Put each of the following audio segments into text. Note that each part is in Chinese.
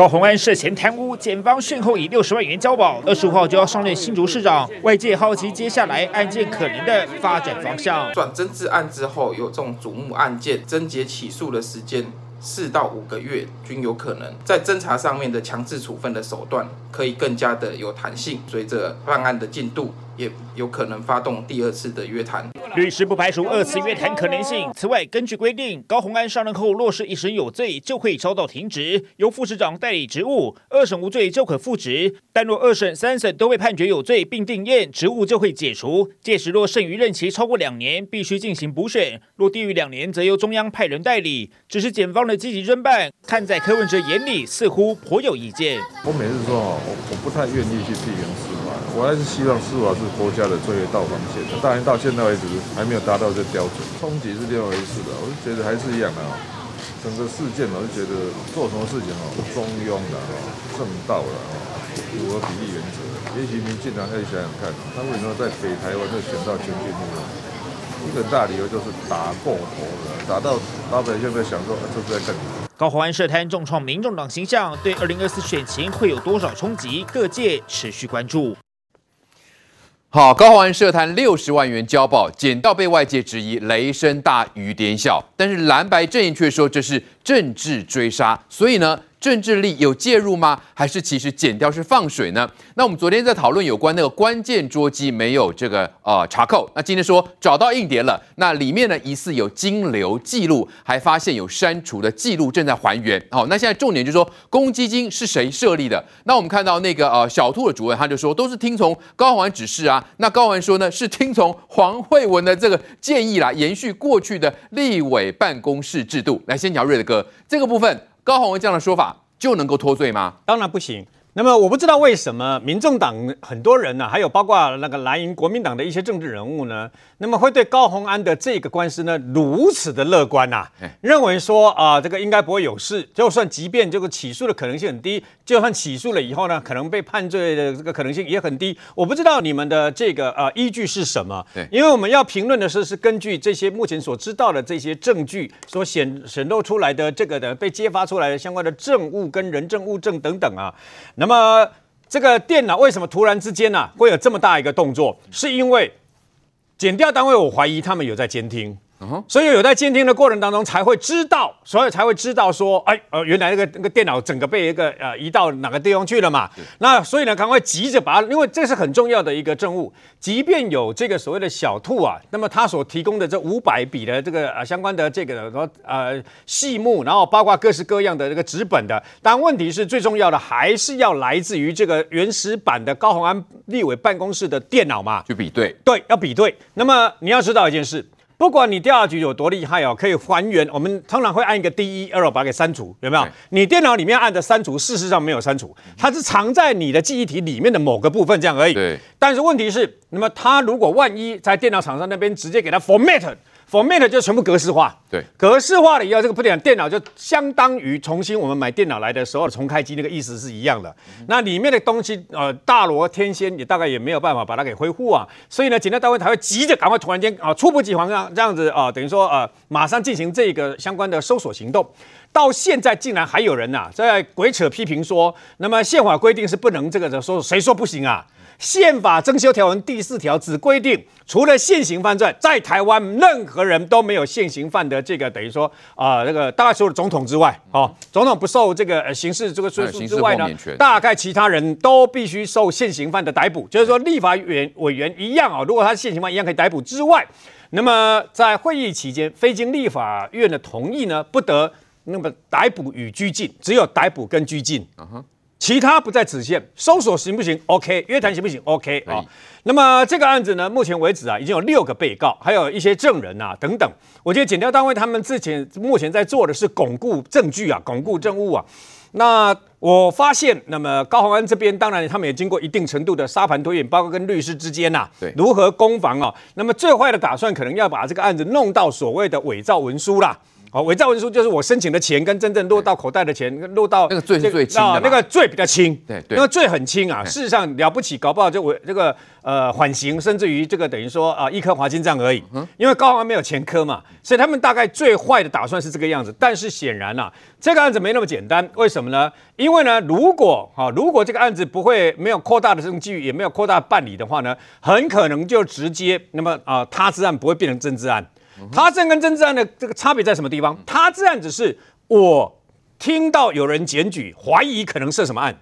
高虹安涉嫌贪污，检方讯后以六十万元交保，二十五号就要上任新竹市长。外界好奇接下来案件可能的发展方向。转侦治案之后，有这种瞩目案件，侦结起诉的时间四到五个月均有可能。在侦查上面的强制处分的手段可以更加的有弹性，随着办案的进度。也有可能发动第二次的约谈，律师不排除二次约谈可能性。此外，根据规定，高虹安上任后若是一审有罪，就会遭到停职，由副市长代理职务；二审无罪就可复职，但若二审、三审都被判决有罪并定验，职务就会解除。届时若剩余任期超过两年，必须进行补选；若低于两年，则由中央派人代理。只是检方的积极侦办，看在柯文哲眼里，似乎颇有意见。我每次说，我我不太愿意去批评。我还是希望司法是国家的最后道防线，当然到现在为止还没有达到这标准。冲击是另外一回事的，我就觉得还是一样的啊。整个事件，我就觉得做什么事情哦，中庸的哦，正道的哦，符合比例原则。也许民进党可以想想看，他为什么在北台湾就选到前进路？一个大理由就是打过头了，打到老百姓在想说，这是在干什么？高虹安涉贪重创民众党形象，对二零二四选情会有多少冲击？各界持续关注。好，高虹安涉贪六十万元交保，捡到被外界质疑雷声大雨点小，但是蓝白阵营却说这是政治追杀，所以呢，政治力有介入吗？还是其实减掉是放水呢？那我们昨天在讨论有关那个关键桌机没有这个呃查扣，那今天说找到硬碟了，那里面呢疑似有金流记录，还发现有删除的记录正在还原。好，那现在重点就是说公积金是谁设立的？那我们看到那个呃小兔的主任他就说都是听从高虹安指示啊。那高虹安说呢是听从黄惠文的这个建议啦，延续过去的立委办公室制度。来，先讲瑞的哥这个部分。高宏文这样的说法就能够脱罪吗？当然不行。那么我不知道为什么民众党很多人呢、啊，还有包括那个蓝营国民党的一些政治人物呢，那么会对高虹安的这个官司呢如此的乐观呐、啊？认为说啊、呃，这个应该不会有事。就算即便这个起诉的可能性很低，就算起诉了以后呢，可能被判罪的这个可能性也很低。我不知道你们的这个呃依据是什么？对，因为我们要评论的是是根据这些目前所知道的这些证据所显显露出来的这个的被揭发出来的相关的证物跟人证物证等等啊。那么这个电脑为什么突然之间呢、啊、会有这么大一个动作？是因为检调单位，我怀疑他们有在监听。所以有在监听的过程当中才会知道，所以才会知道说，哎，呃，原来那个那个电脑整个被一个呃移到哪个地方去了嘛？那所以呢，赶快急着把它，因为这是很重要的一个证物，即便有这个所谓的小兔啊，那么他所提供的这五百笔的这个呃相关的这个什么呃细目，然后包括各式各样的这个纸本的，但问题是最重要的还是要来自于这个原始版的高虹安立委办公室的电脑嘛？去比对，对，要比对。那么你要知道一件事。不管你调查局有多厉害哦，可以还原。我们通常会按一个 D E L 把它给删除，有没有？你电脑里面按的删除，事实上没有删除，它是藏在你的记忆体里面的某个部分这样而已。对。但是问题是，那么它如果万一在电脑厂商那边直接给它 format。Format 就全部格式化，对，格式化了以后，这个不点电脑就相当于重新我们买电脑来的时候重开机那个意思是一样的。嗯、那里面的东西，呃，大罗天仙也大概也没有办法把它给恢复啊。所以呢，检调单位才会急着赶快突然间啊，猝不及防这样这样子啊，等于说呃，马上进行这个相关的搜索行动。到现在竟然还有人呐、啊、在鬼扯批评说，那么宪法规定是不能这个的，说谁说不行啊？宪法增修条文第四条只规定，除了现行犯罪，在台湾任何人都没有现行犯的这个等于说啊、呃，这个大概除了总统之外，哦，总统不受这个刑事这个追诉之外呢，大概其他人都必须受现行犯的逮捕，就是说立法委委员一样啊，如果他是现行犯一样可以逮捕之外，那么在会议期间非经立法院的同意呢，不得那么逮捕与拘禁，只有逮捕跟拘禁。Uh huh. 其他不在此限，搜索行不行？OK，约谈行不行？OK 啊、哦。那么这个案子呢，目前为止啊，已经有六个被告，还有一些证人啊等等。我觉得检调单位他们之前目前在做的是巩固证据啊，巩固证物啊。那我发现，那么高虹安这边当然他们也经过一定程度的沙盘推演，包括跟律师之间呐、啊，对，如何攻防啊。那么最坏的打算可能要把这个案子弄到所谓的伪造文书啦。哦，伪造文书就是我申请的钱跟真正落到口袋的钱落到那个罪是最轻的、啊，那个罪比较轻，对对，那个罪很轻啊。事实上了不起，搞不好就我这个呃缓刑，甚至于这个等于说啊一颗罚金这样而已。因为高虹安没有前科嘛，所以他们大概最坏的打算是这个样子。但是显然啊，这个案子没那么简单。为什么呢？因为呢，如果啊如果这个案子不会没有扩大的证据，也没有扩大办理的话呢，很可能就直接那么啊他之案不会变成政治案。他治案跟政治案的这个差别在什么地方？他治案只是我听到有人检举，怀疑可能涉什么案；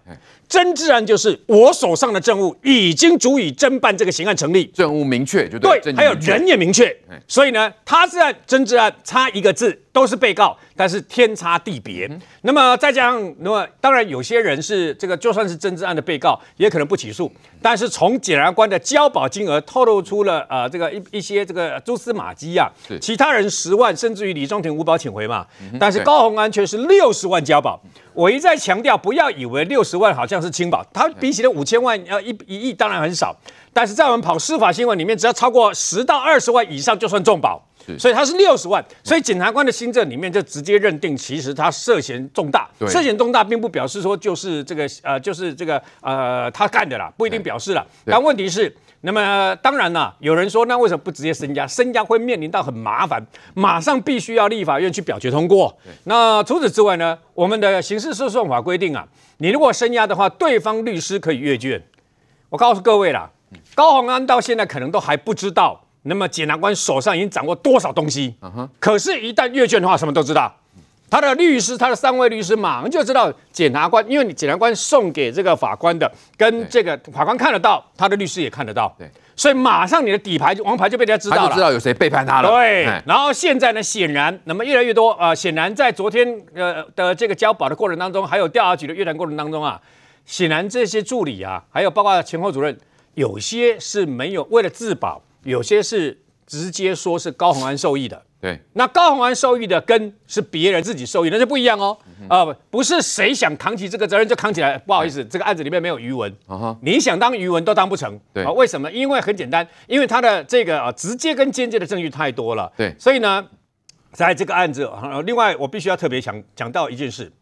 真治案就是我手上的证物已经足以侦办这个刑案成立，证物明确就对，对，还有人也明确。所以呢，他是案、真治案差一个字。都是被告，但是天差地别。嗯、那么再加上，那么当然有些人是这个，就算是政治案的被告，也可能不起诉。但是从检察官的交保金额透露出了呃这个一一些这个蛛丝马迹啊。其他人十万，甚至于李宗廷无保请回嘛。嗯、但是高虹安却是六十万交保。我一再强调，不要以为六十万好像是轻保，他比起那五千万要一一亿当然很少。但是在我们跑司法新闻里面，只要超过十到二十万以上就算重保。所以他是六十万，所以检察官的新政里面就直接认定，其实他涉嫌重大。涉嫌重大并不表示说就是这个呃，就是这个呃他干的啦，不一定表示了。但问题是，那么当然啦，有人说那为什么不直接升家？升家会面临到很麻烦，马上必须要立法院去表决通过。那除此之外呢，我们的刑事诉讼法规定啊，你如果升押的话，对方律师可以阅卷。我告诉各位啦，高虹安到现在可能都还不知道。那么检察官手上已经掌握多少东西？嗯哼。可是，一旦阅卷的话，什么都知道。他的律师，他的三位律师，马上就知道检察官，因为你检察官送给这个法官的，跟这个法官看得到，他的律师也看得到。对。所以马上你的底牌、王牌就被人家知道了。知道有谁背叛他了。对。然后现在呢，显然，那么越来越多啊、呃，显然在昨天呃的这个交保的过程当中，还有调查局的约谈过程当中啊，显然这些助理啊，还有包括前后主任，有些是没有为了自保。有些是直接说是高虹安受益的，对，那高虹安受益的跟是别人自己受益，那就不一样哦。啊、呃，不是谁想扛起这个责任就扛起来。不好意思，这个案子里面没有余文，你想当余文都当不成。对，为什么？因为很简单，因为他的这个啊直接跟间接的证据太多了。对，所以呢，在这个案子，另外我必须要特别讲讲到一件事。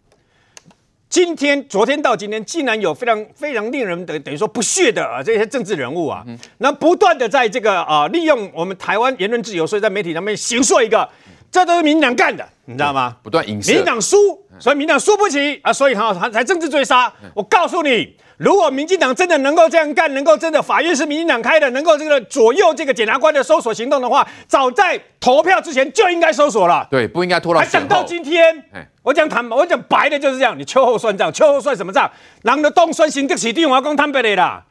今天、昨天到今天，竟然有非常非常令人等等于说不屑的啊这些政治人物啊，那不断的在这个啊利用我们台湾言论自由，所以在媒体上面形塑一个，这都是民进党干的，你知道吗？不断影射，民进党输，所以民进党输不起啊，所以他才才政治追杀。我告诉你。如果民进党真的能够这样干，能够真的法院是民进党开的，能够这个左右这个检察官的搜索行动的话，早在投票之前就应该搜索了。对，不应该拖到。还等到今天，我讲坦白，我讲白的就是这样。你秋后算账，秋后算什么账？人的东算新的起定，我要讲坦白的啦。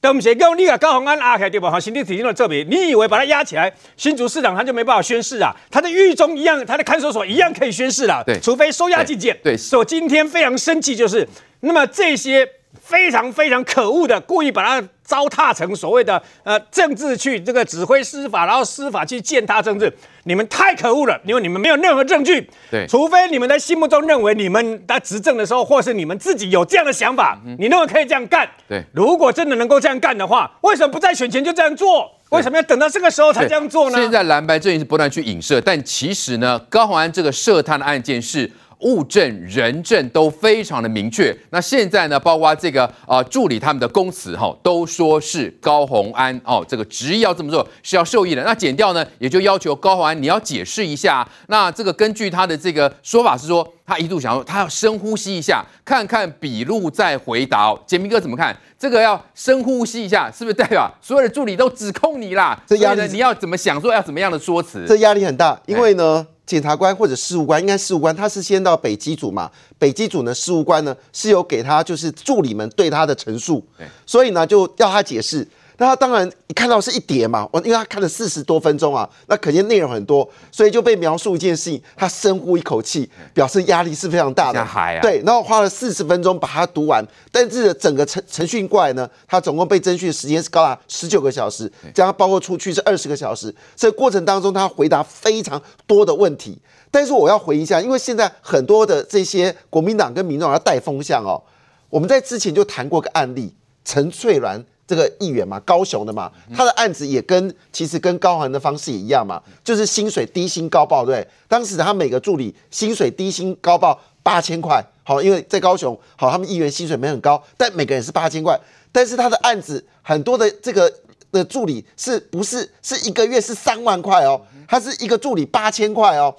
都不是讲你把高鸿安压起来对吧？好，新的起定的证明，你以为把他压起来，新竹市长他就没办法宣誓啊？他的狱中一样，他的看守所一样可以宣誓啦。对，除非收押禁见。对，所以我今天非常生气，就是那么这些。非常非常可恶的，故意把它糟蹋成所谓的呃政治去这个指挥司法，然后司法去践踏政治，你们太可恶了，因为你们没有任何证据。对，除非你们在心目中认为你们在执政的时候，或是你们自己有这样的想法，嗯、你认为可以这样干。对，如果真的能够这样干的话，为什么不在选前就这样做？为什么要等到这个时候才这样做呢？现在蓝白阵营是不断去影射，但其实呢，高虹安这个涉贪的案件是。物证、人证都非常的明确。那现在呢，包括这个呃助理他们的供词哈，都说是高宏安哦，这个执意要这么做是要受益的。那检调呢，也就要求高宏安你要解释一下。那这个根据他的这个说法是说，他一度想说他要深呼吸一下，看看笔录再回答。简明哥怎么看？这个要深呼吸一下，是不是代表 所有的助理都指控你啦？这压力你要怎么想说要怎么样的说辞？这压力很大，因为呢。检察官或者事务官，应该事务官，他是先到北基组嘛？北基组呢，事务官呢是有给他就是助理们对他的陈述，所以呢就要他解释。那他当然一看到是一叠嘛，我因为他看了四十多分钟啊，那可见内容很多，所以就被描述一件事情，他深呼一口气，表示压力是非常大的。啊、对，然后花了四十分钟把它读完，但是整个程程序过来呢，他总共被征讯的时间是高达十九个小时，这样包括出去是二十个小时。这个过程当中，他回答非常多的问题。但是我要回一下，因为现在很多的这些国民党跟民众要带风向哦，我们在之前就谈过个案例，陈翠兰。这个议员嘛，高雄的嘛，他的案子也跟其实跟高寒的方式也一样嘛，就是薪水低薪高报，对，当时他每个助理薪水低薪高报八千块，好，因为在高雄，好，他们议员薪水没很高，但每个人是八千块，但是他的案子很多的这个的助理是不是是一个月是三万块哦，他是一个助理八千块哦，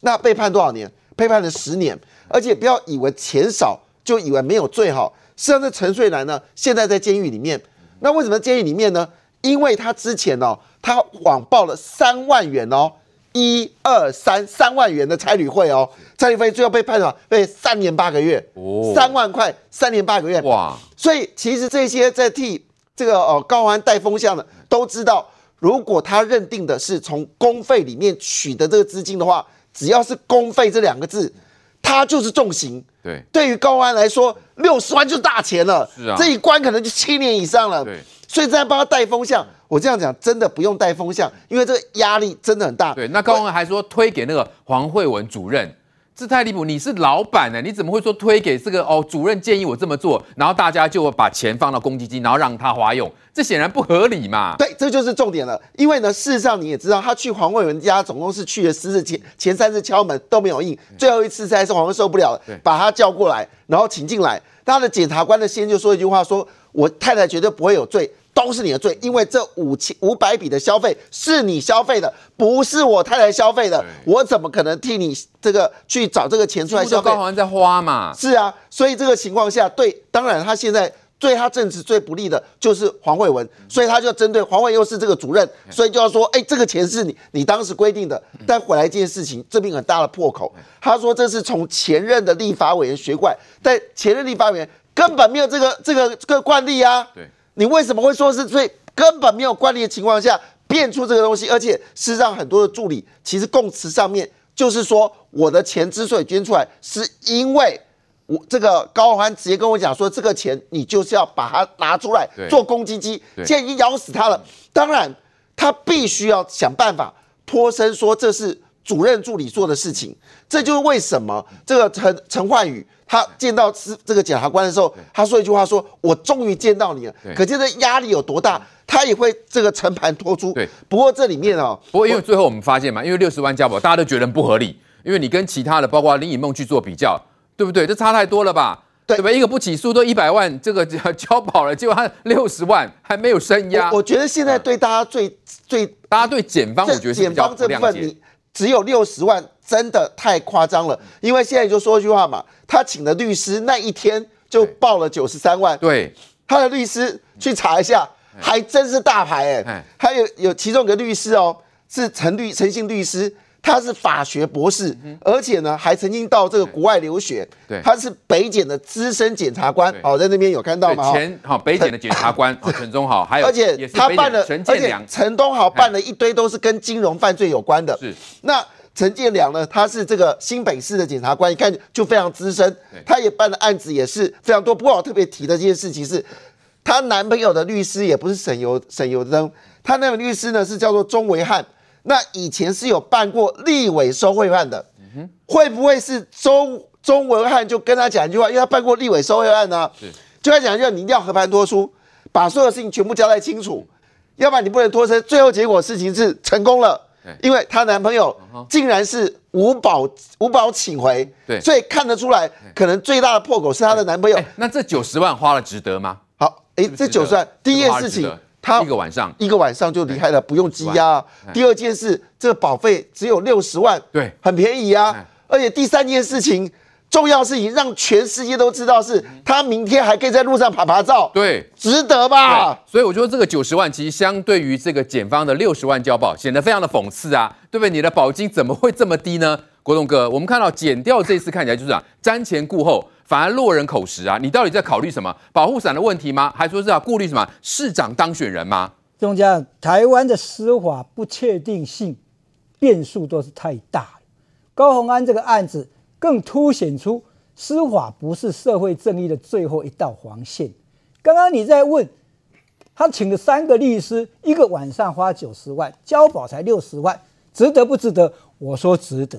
那被判多少年？被判了十年，而且不要以为钱少就以为没有罪哈，实际上这陈瑞兰呢，现在在监狱里面。那为什么监狱里面呢？因为他之前哦，他谎报了三万元哦，一二三三万元的差旅费哦，差旅费最后被判了被三年八个月，哦，三万块三年八个月哇！所以其实这些在替这个哦高虹安带风向的都知道，如果他认定的是从公费里面取得这个资金的话，只要是公费这两个字，他就是重刑。对，对于高安来说，六十万就是大钱了。是啊，这一关可能就七年以上了。对，所以在帮他带风向，我这样讲真的不用带风向，因为这个压力真的很大。对，那高虹安还说推给那个黄慧文主任。这太离谱！你是老板呢，你怎么会说推给这个哦？主任建议我这么做，然后大家就把钱放到公积金，然后让他花用，这显然不合理嘛。对，这就是重点了。因为呢，事实上你也知道，他去黄慧文家总共是去了十次，前前三次敲门都没有应，最后一次才是黄慧受不了了，把他叫过来，然后请进来。他的检察官的先就说一句话说：说我太太绝对不会有罪。都是你的罪，因为这五千五百笔的消费是你消费的，不是我太太消费的，我怎么可能替你这个去找这个钱出来消费？高虹安在花嘛？是啊，所以这个情况下，对，当然他现在对他政治最不利的就是黄慧文，所以他就针对黄慧又是这个主任，所以就要说，哎，这个钱是你你当时规定的，但回来这件事情这边很大的破口，他说这是从前任的立法委员学过来，但前任立法委员根本没有这个这个这个惯例啊。对。你为什么会说是最根本没有惯例的情况下变出这个东西？而且事实上，很多的助理其实供词上面就是说，我的钱之所以捐出来，是因为我这个高虹安直接跟我讲说，这个钱你就是要把它拿出来做公积金，现在已经咬死他了。当然，他必须要想办法脱身，说这是主任助理做的事情。这就是为什么这个陈陈焕宇。他见到是这个检察官的时候，他说一句话说：“我终于见到你了。”可见这压力有多大，他也会这个成盘托出。对，不过这里面哦，不过因为最后我们发现嘛，因为六十万交保，大家都觉得不合理，因为你跟其他的，包括林以梦去做比较，对不对？这差太多了吧？对，对吧？一个不起诉都一百万，这个交保了，结果他六十万还没有声压。我觉得现在对大家最、嗯、最，大家对检方，我觉得检方这部分你。只有六十万，真的太夸张了。因为现在就说一句话嘛，他请的律师那一天就报了九十三万。对，他的律师去查一下，还真是大牌哎。还有有其中一个律师哦，是陈律陈姓律师。他是法学博士，而且呢还曾经到这个国外留学。对，他是北检的资深检察官。哦，在那边有看到吗？前好北检的检察官 陈忠豪，还有而且他办了，而且陈东豪办了一堆都是跟金融犯罪有关的。是，那陈建良呢？他是这个新北市的检察官，一看就非常资深。他也办的案子也是非常多。不过我特别提的这件事情是，她男朋友的律师也不是省油省油灯，他那个律师呢是叫做钟维汉。那以前是有办过立委收贿案的，会不会是钟钟文汉就跟他讲一句话，因为他办过立委收贿案呢？就他讲一句话，你一定要和盘托出，把所有事情全部交代清楚，要不然你不能脱身。最后结果事情是成功了，因为她男朋友竟然是五保五保请回，对，所以看得出来，可能最大的破口是她的男朋友。那这九十万花了值得吗？好，哎，这九十万第一件事情。他一个晚上，一个晚上就离开了，不用羁押。第二件事，这个保费只有六十万，对，很便宜啊。而且第三件事情，重要事情让全世界都知道，是他明天还可以在路上爬爬照，对，值得吧？所以我觉得这个九十万，其实相对于这个检方的六十万交保，显得非常的讽刺啊，对不对？你的保金怎么会这么低呢？国栋哥，我们看到减掉这次看起来就是啊，瞻前顾后。反而落人口实啊！你到底在考虑什么？保护伞的问题吗？还说是要顾虑什么市长当选人吗？中将，台湾的司法不确定性变数都是太大了。高虹安这个案子更凸显出司法不是社会正义的最后一道防线。刚刚你在问他请了三个律师，一个晚上花九十万，交保才六十万，值得不值得？我说值得。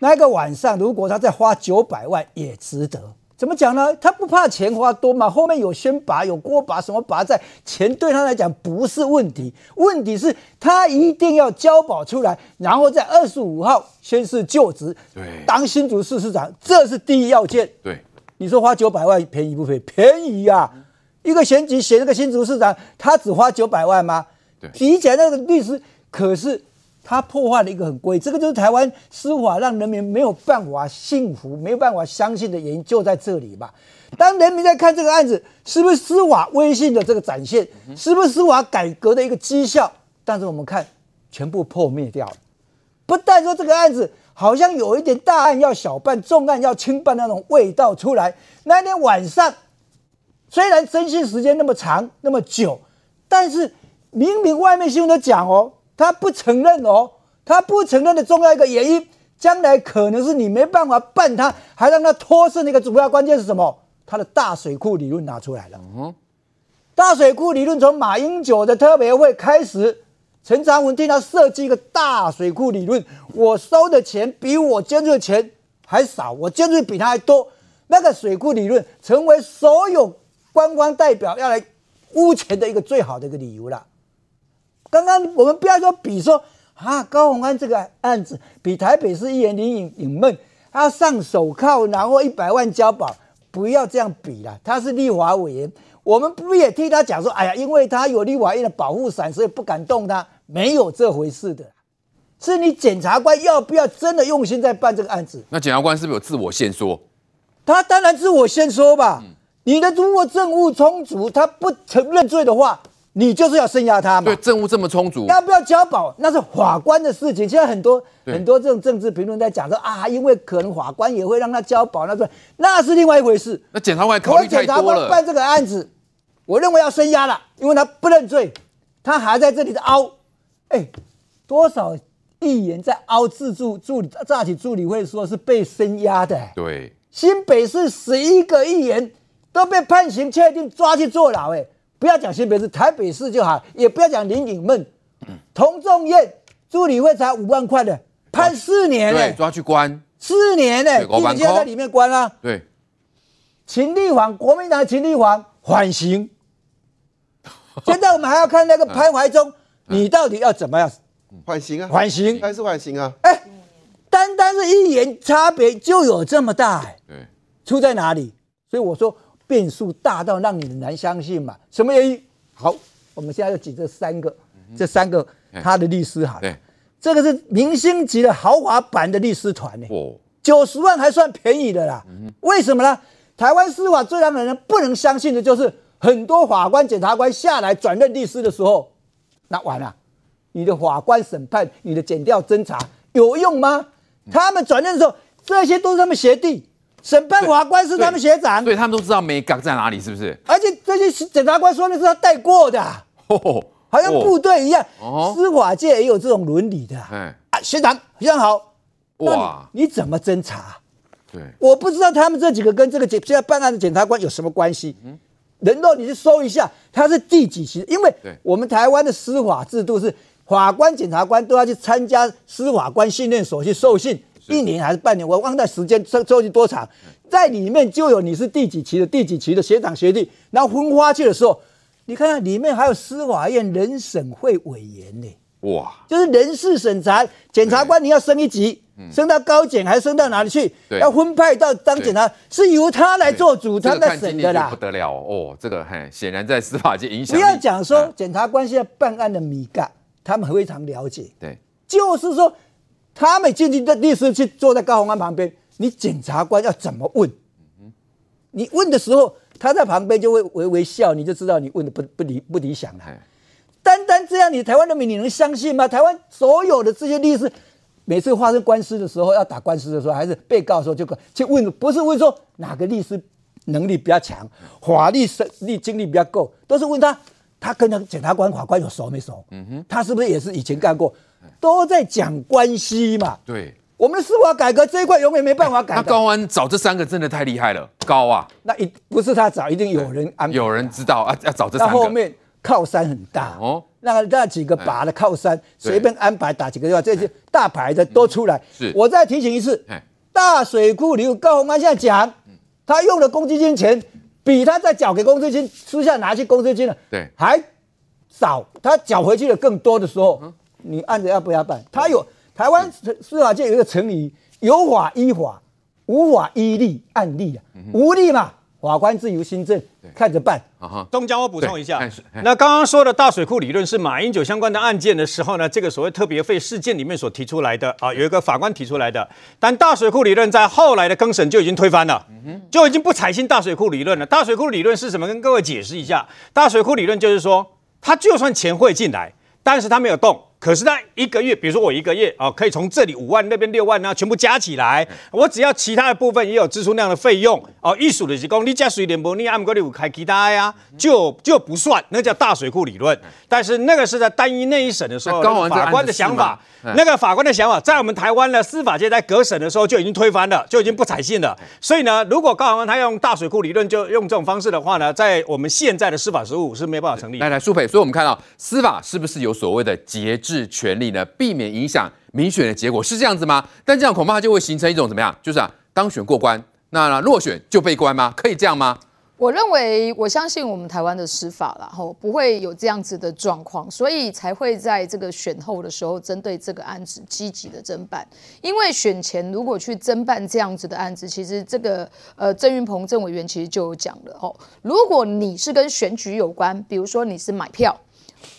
那个晚上如果他再花九百万，也值得。怎么讲呢？他不怕钱花多嘛？后面有先拔、有锅拔、什么拔在，钱对他来讲不是问题。问题是，他一定要交保出来，然后在二十五号宣誓就职，对，当新竹市市长，这是第一要件。对，你说花九百万便宜不便宜？便宜呀、啊！一个选举选那个新竹市长，他只花九百万吗？对，比起来那个律师，可是。他破坏了一个很规，这个就是台湾司法让人民没有办法幸福、没有办法相信的原因就在这里吧。当人民在看这个案子，是不是司法威信的这个展现，是不是司法改革的一个绩效？但是我们看，全部破灭掉了。不但说这个案子好像有一点大案要小办、重案要轻办那种味道出来。那天晚上，虽然侦讯时间那么长、那么久，但是明明外面新闻都讲哦。他不承认哦，他不承认的重要一个原因，将来可能是你没办法办他，还让他脱身的一个主要关键是什么？他的大水库理论拿出来了。嗯，大水库理论从马英九的特别会开始，陈长文替他设计一个大水库理论，我收的钱比我捐出的钱还少，我捐出去比他还多。那个水库理论成为所有观光代表要来污钱的一个最好的一个理由了。刚刚我们不要说比说啊，高鸿安这个案子比台北市议员林颖颖闷他上手铐，然后一百万交保，不要这样比了。他是立法委员，我们不也替他讲说，哎呀，因为他有立法院的保护伞，所以不敢动他，没有这回事的。是你检察官要不要真的用心在办这个案子？那检察官是不是有自我限缩？他当然自我限缩吧。嗯、你的如果证物充足，他不承认罪的话。你就是要声押他嘛？对，证物这么充足，要不要交保那是法官的事情。现在很多很多这种政治评论在讲说啊，因为可能法官也会让他交保，那个那是另外一回事。那检察官考虑太多了。检察官办这个案子，我认为要声押了，因为他不认罪，他还在这里的凹。哎，多少议员在凹自助助理诈欺助理会说是被声押的。对，新北市十一个议员都被判刑确定抓去坐牢。哎。不要讲新北市，台北市就好，也不要讲林颖孟、童仲彦助理会才五万块的，判四年呢，抓去关四年呢，一直就在里面关啊。对，秦立煌，国民党秦立煌缓刑，现在我们还要看那个潘怀忠，你到底要怎么样缓刑啊？缓刑还是缓刑啊？哎，单单是一言差别就有这么大，哎，对，出在哪里？所以我说。变数大到让你难相信嘛？什么原因？好，我们现在就举这三个，嗯、这三个他的律师好了，这个是明星级的豪华版的律师团呢。哦，九十万还算便宜的啦。嗯、为什么呢？台湾司法最让人不能相信的就是，很多法官、检察官下来转任律师的时候，那完了，你的法官审判、你的检调侦查有用吗？嗯、他们转任的时候，这些都是他们学弟。审判法官是他们学长，对，他们都知道眉角在哪里，是不是？而且这些检察官说的是他带过的，哦、好像部队一样。哦、司法界也有这种伦理的。嗯，啊，学长，学长好。哇，你怎么侦查？对，我不知道他们这几个跟这个检现在办案的检察官有什么关系。嗯，人肉你去搜一下，他是第几期？因为我们台湾的司法制度是法官、检察官都要去参加司法官训练所去受训。一年还是半年，我忘掉时间，收收集多长，在里面就有你是第几期的第几期的学长学弟，然后分发去的时候，你看看里面还有司法院人审会委员呢，哇，就是人事审查，检察官你要升一级，升到高检还是升到哪里去？要分派到当检察，是由他来做主，他在审的啦。不得了哦，这个很显然在司法界影响。不要讲说检察官现在办案的米干，他们非常了解，对，就是说。他们进去的律师去坐在高宏安旁边，你检察官要怎么问？你问的时候，他在旁边就会微微笑，你就知道你问的不不理不理想了。单单这样，你台湾人民你能相信吗？台湾所有的这些律师，每次发生官司的时候，要打官司的时候，还是被告的时候，就去问，不是问说哪个律师能力比较强，法律实力经历比较够，都是问他，他跟那个检察官、法官有熟没熟？嗯哼，他是不是也是以前干过？都在讲关系嘛？对，我们的司法改革这一块永远没办法改。那高安找这三个真的太厉害了，高啊！那一不是他找，一定有人安排，有人知道啊，要找这三个。那后面靠山很大。哦，那那几个把的靠山，随便安排打几个电话，这些大牌的都出来。是，我再提醒一次，大水库里高虹安现在讲，他用的公积金钱比他在缴给公积金私下拿去公积金了对。还少，他缴回去的更多的时候，你案子要不要办？他有台湾司法界有一个成语，有法依法，无法依例案例啊，无例嘛。法官自由新政，看着办。东江，我补充一下，那刚刚说的大水库理论是马英九相关的案件的时候呢，这个所谓特别费事件里面所提出来的啊，有一个法官提出来的。但大水库理论在后来的更审就已经推翻了，就已经不采信大水库理论了。大水库理论是什么？跟各位解释一下。大水库理论就是说，他就算钱汇进来，但是他没有动。可是他一个月，比如说我一个月啊，可以从这里五万那边六万呢，全部加起来，我只要其他的部分也有支出那样的费用哦，艺术的是讲你加水电波，你按过你有开其他呀，就就不算，那叫大水库理论。但是那个是在单一那一审的时候，法官的想法，那个法官的想法，在我们台湾的司法界在隔审的时候就已经推翻了，就已经不采信了。所以呢，如果高虹安他用大水库理论就用这种方式的话呢，在我们现在的司法实务是没办法成立。来来，苏培，所以我们看到司法是不是有所谓的节制权利呢？避免影响民选的结果是这样子吗？但这样恐怕就会形成一种怎么样？就是啊，当选过关，那落选就被关吗？可以这样吗？我认为，我相信我们台湾的司法然后不会有这样子的状况，所以才会在这个选后的时候，针对这个案子积极的侦办。因为选前如果去侦办这样子的案子，其实这个呃郑云鹏郑委员其实就有讲了哦，如果你是跟选举有关，比如说你是买票。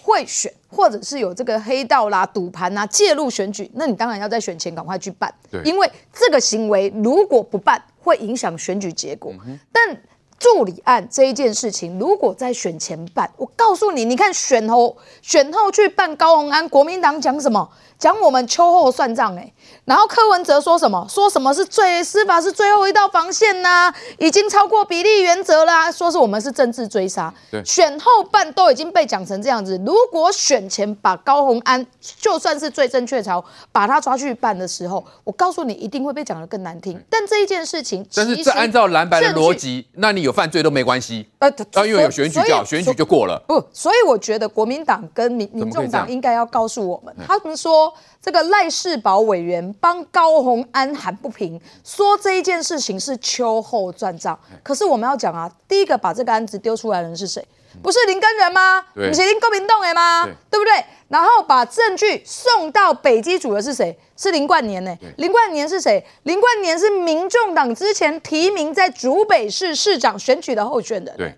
贿选，或者是有这个黑道啦、赌盘啊介入选举，那你当然要在选前赶快去办，因为这个行为如果不办，会影响选举结果。嗯、但助理案这一件事情，如果在选前办，我告诉你，你看选后选后去办高虹安，国民党讲什么？讲我们秋后算账哎。然后柯文哲说什么？说什么是最司法是最后一道防线呐、啊？已经超过比例原则啦、啊。说是我们是政治追杀。对，选后办都已经被讲成这样子。如果选前把高虹安就算是最正确凿，把他抓去办的时候，我告诉你一定会被讲得更难听。但这一件事情，但是这按照蓝白的逻辑，那你有犯罪都没关系。呃，因为有选举叫选举就过了。不，所以我觉得国民党跟民民众党应该要告诉我们，他们说。这个赖世宝委员帮高鸿安喊不平，说这一件事情是秋后算账。可是我们要讲啊，第一个把这个案子丢出来的人是谁？不是林根仁吗？不是林国民党的吗？对，对不对？然后把证据送到北基组的是谁？是林冠年呢？林冠年是谁？林冠年是民众党之前提名在竹北市市长选举的候选人。对。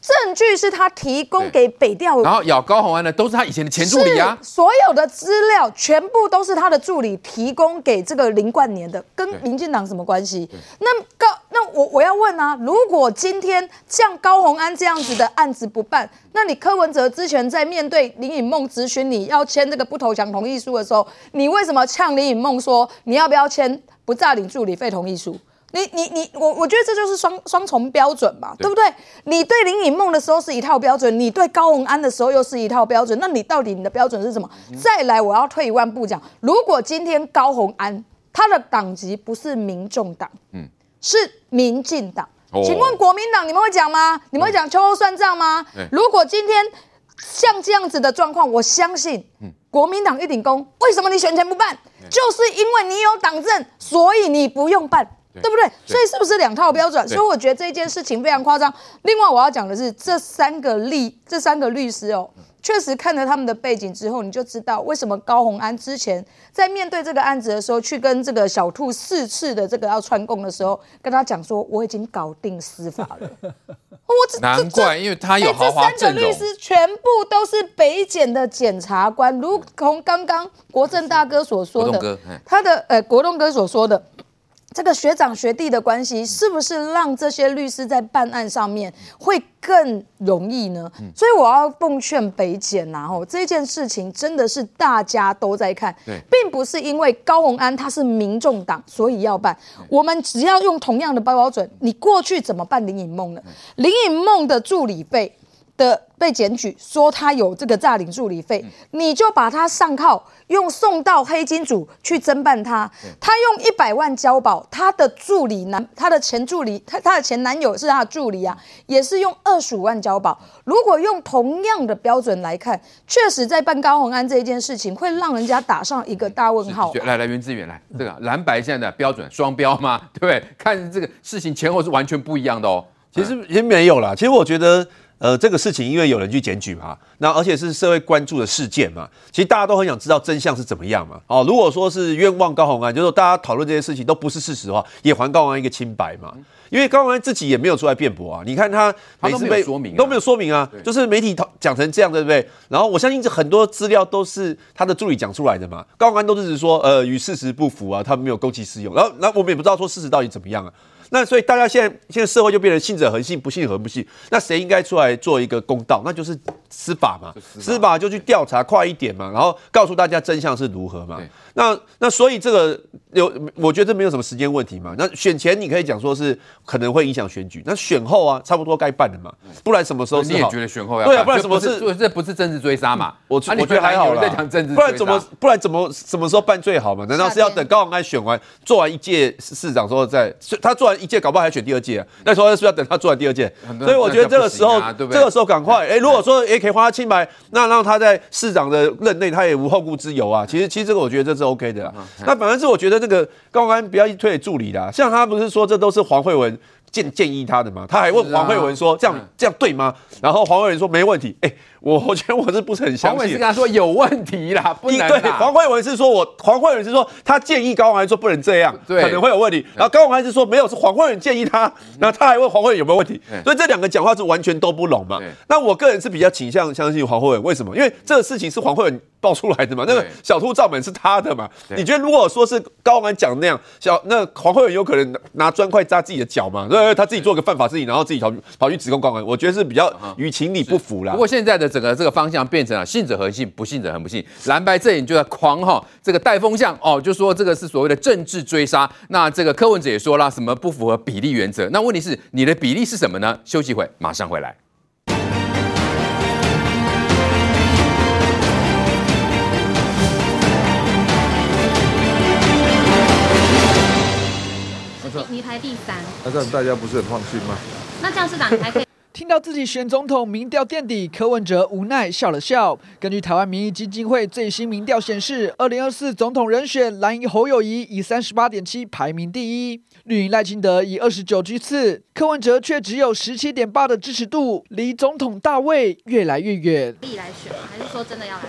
证据是他提供给北调，然后咬高红安的都是他以前的前助理啊。所有的资料全部都是他的助理提供给这个林冠年的，跟民进党什么关系？那高那我我要问啊，如果今天像高虹安这样子的案子不办，那你柯文哲之前在面对林颖梦质询你要签这个不投降同意书的时候，你为什么呛林颖梦说你要不要签不诈领助理费同意书？你你你我我觉得这就是双双重标准嘛，对，对不对？你对林颖梦的时候是一套标准，你对高虹安的时候又是一套标准，那你到底你的标准是什么？嗯、再来，我要退一万步讲，如果今天高虹安他的党籍不是民众党，嗯，是民进党，哦、请问国民党你们会讲吗？你们会讲秋后算账吗？嗯、如果今天像这样子的状况，我相信，国民党一顶功，为什么你选前不办？嗯、就是因为你有党证，所以你不用办。对不对？所以是不是两套标准？所以我觉得这件事情非常夸张。另外，我要讲的是这三个律这三个律师哦，确实看了他们的背景之后，你就知道为什么高虹安之前在面对这个案子的时候，去跟这个小兔四次的这个要串供的时候，跟他讲说我已经搞定司法了。我这难怪，因为他有豪华阵容。这三个律师全部都是北检的检察官，如同刚刚国政大哥所说的，他的呃国栋哥所说的。这个学长学弟的关系是不是让这些律师在办案上面会更容易呢？所以我要奉劝北检呐，吼，这件事情真的是大家都在看，并不是因为高虹安他是民众党所以要办，我们只要用同样的标准，你过去怎么办林颖梦呢？林颖梦的助理费。的被检举说他有这个诈领助理费，嗯、你就把他上铐，用送到黑金组去侦办他。他用一百万交保，他的助理男，他的前助理，他他的前男友是他的助理啊，也是用二十五万交保。如果用同样的标准来看，确实在办高虹安这一件事情，会让人家打上一个大问号。来来，袁志远来，这个蓝白现在的标准双标吗？对不对？看这个事情前后是完全不一样的哦。其实也没有啦，其实我觉得。呃，这个事情因为有人去检举嘛，那而且是社会关注的事件嘛，其实大家都很想知道真相是怎么样嘛。哦，如果说是冤枉高虹安，就是说大家讨论这些事情都不是事实的话，也还高虹安一个清白嘛。因为高虹安自己也没有出来辩驳啊，你看他每次被说明都没有说明啊，就是媒体讲成这样，对不对？然后我相信这很多资料都是他的助理讲出来的嘛，高虹安都是说呃与事实不符啊，他没有公器私用，然后那我们也不知道说事实到底怎么样啊。那所以大家现在现在社会就变成信者恒信，不信恒不信？那谁应该出来做一个公道？那就是司法嘛，司法就去调查快一点嘛，然后告诉大家真相是如何嘛。那那所以这个有，我觉得这没有什么时间问题嘛。那选前你可以讲说是可能会影响选举，那选后啊，差不多该办了嘛。不然什么时候？你也觉得选后要对啊？不然什么是？这不是政治追杀嘛？我我觉得还好啦。不然怎么不然怎么什么时候办最好嘛？难道是要等高永安选完做完一届市长之后再他做完一届，搞不好还选第二届啊？那时候是不是要等他做完第二届？所以我觉得这个时候这个时候赶快哎，如果说也可以还他清白，那让他在市长的任内他也无后顾之忧啊。其实其实这个我觉得这是。OK 的，那反正是我觉得这个高虹安不要一推给助理啦，像他不是说这都是黄慧文建建议他的吗？他还问黄慧文说这样这样对吗？然后黄慧文说没问题，哎。我我觉得我是不是很相信？黄慧文是跟他说有问题啦，不能。对，黄慧文是说我黄慧文是说他建议高虹安说不能这样，对，可能会有问题。然后高虹安是说没有，是黄慧文建议他。然后他还问黄慧文有没有问题，所以这两个讲话是完全都不拢嘛。那我个人是比较倾向相信黄慧文，为什么？因为这个事情是黄慧文爆出来的嘛，那个小兔照门是他的嘛。你觉得如果说是高虹安讲那样，小那黄慧文有可能拿砖块扎自己的脚嘛？对，他自己做个犯法事情，然后自己跑跑去指控高虹安，我觉得是比较于情理不符啦。不过现在的整个这个方向。变成了信者恒信，不信者恒不信。蓝白阵营就在狂哈这个带风向哦，就说这个是所谓的政治追杀。那这个柯文哲也说了，什么不符合比例原则？那问题是你的比例是什么呢？休息会，马上回来。你排第三，那这样大家不是很放心吗？那这样是哪还可以？听到自己选总统民调垫底，柯文哲无奈笑了笑。根据台湾民意基金会最新民调显示，二零二四总统人选蓝营侯友谊以三十八点七排名第一，绿营赖清德以二十九居次，柯文哲却只有十七点八的支持度，离总统大位越来越远。可以来选？还是说真的要来合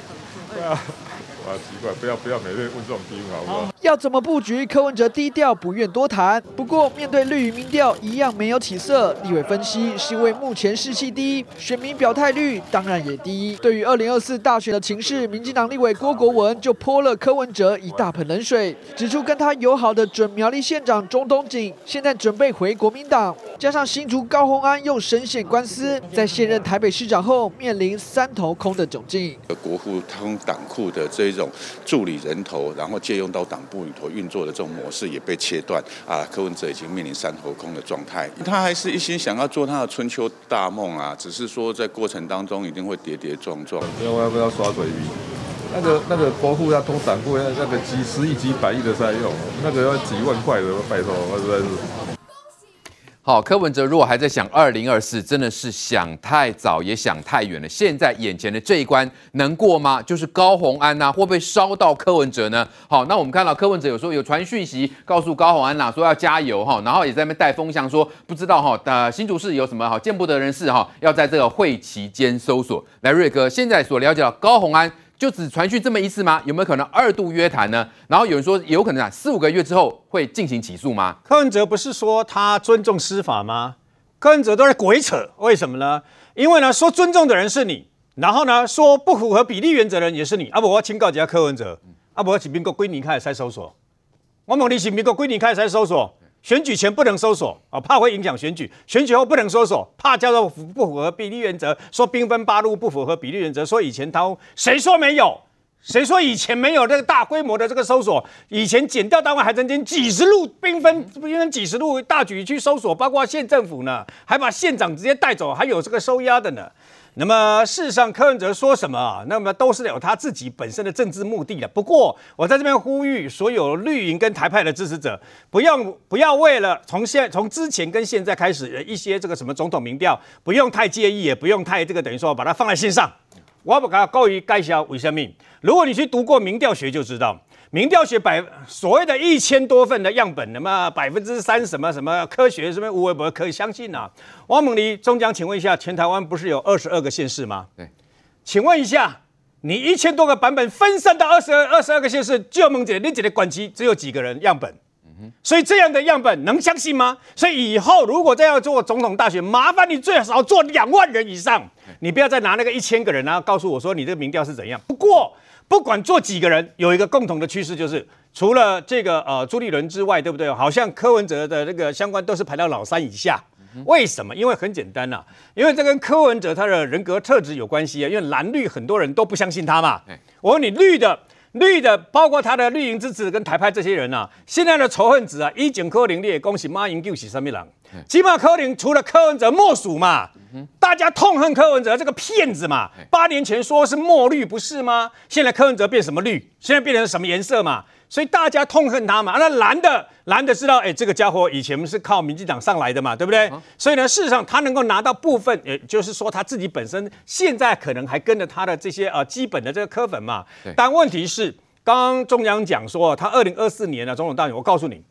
作？啊 啊，奇怪，不要不要，每日问这种题目好不好？要怎么布局？柯文哲低调，不愿多谈。不过面对绿营民调，一样没有起色。立委分析是因为目前士气低，选民表态率当然也低。对于二零二四大选的情势，民进党立委郭国文就泼了柯文哲一大盆冷水，指出跟他友好的准苗栗县长钟东锦现在准备回国民党，加上新竹高虹安又深陷官司，在现任台北市长后面临三头空的窘境。国库通党库的这。种助理人头，然后借用到党里头运作的这种模式也被切断啊！柯文哲已经面临三头空的状态，他还是一心想要做他的春秋大梦啊，只是说在过程当中一定会跌跌撞撞。要要不要刷嘴皮？那个那个国库要通党库，那个几十亿、几百亿的在用，那个要几万块的，拜托，实在是。好，柯文哲如果还在想二零二四，真的是想太早也想太远了。现在眼前的这一关能过吗？就是高虹安呐、啊，会不会烧到柯文哲呢？好，那我们看到柯文哲有时候有传讯息告诉高虹安呐、啊，说要加油哈，然后也在那边带风向说，不知道哈，呃，新竹市有什么好见不得人士哈，要在这个会期间搜索。来，瑞哥，现在所了解到高虹安。就只传讯这么一次吗？有没有可能二度约谈呢？然后有人说有可能啊，四五个月之后会进行起诉吗？柯文哲不是说他尊重司法吗？柯文哲都在鬼扯，为什么呢？因为呢，说尊重的人是你，然后呢，说不符合比例原则的人也是你。啊不，我要警告一下柯文哲，啊不，我请民国归你开始再搜索，我问你是民国归你开始再搜索。选举前不能搜索啊，怕会影响选举；选举后不能搜索，怕叫做不符合比例原则。说兵分八路不符合比例原则，说以前贪，谁说没有？谁说以前没有这个大规模的这个搜索？以前减掉单位还曾经几十路兵分兵分几十路大举去搜索，包括县政府呢，还把县长直接带走，还有这个收押的呢。那么事实上，柯文哲说什么啊？那么都是有他自己本身的政治目的的。不过我在这边呼吁所有绿营跟台派的支持者，不要不要为了从现从之前跟现在开始一些这个什么总统民调，不用太介意，也不用太这个等于说把它放在心上。我不敢过于该小为什么？如果你去读过民调学，就知道。民调学百所谓的一千多份的样本，那么百分之三什么什么科学什么无微博可以相信啊？王猛黎中将，请问一下，全台湾不是有二十二个县市吗？对，请问一下，你一千多个版本分散到二十二二十二个县市，就孟姐，你姐的管期只有几个人样本？所以这样的样本能相信吗？所以以后如果再要做总统大选，麻烦你最少做两万人以上，你不要再拿那个一千个人，然后告诉我说你这个民调是怎样。不过。不管做几个人，有一个共同的趋势，就是除了这个呃朱立伦之外，对不对？好像柯文哲的这个相关都是排到老三以下。为什么？因为很简单呐、啊，因为这跟柯文哲他的人格特质有关系啊。因为蓝绿很多人都不相信他嘛。我问你，绿的绿的，包括他的绿营支持跟台派这些人啊，现在的仇恨值啊，一井柯林列恭喜马英九是什么人？起码柯林除了柯文哲莫属嘛。大家痛恨柯文哲这个骗子嘛？八年前说是墨绿不是吗？现在柯文哲变什么绿？现在变成什么颜色嘛？所以大家痛恨他嘛？那蓝的蓝的知道，哎，这个家伙以前是靠民进党上来的嘛，对不对？所以呢，事实上他能够拿到部分，也就是说他自己本身现在可能还跟着他的这些呃基本的这个科粉嘛。但问题是，刚刚中央讲说他二零二四年的总统大选，我告诉你。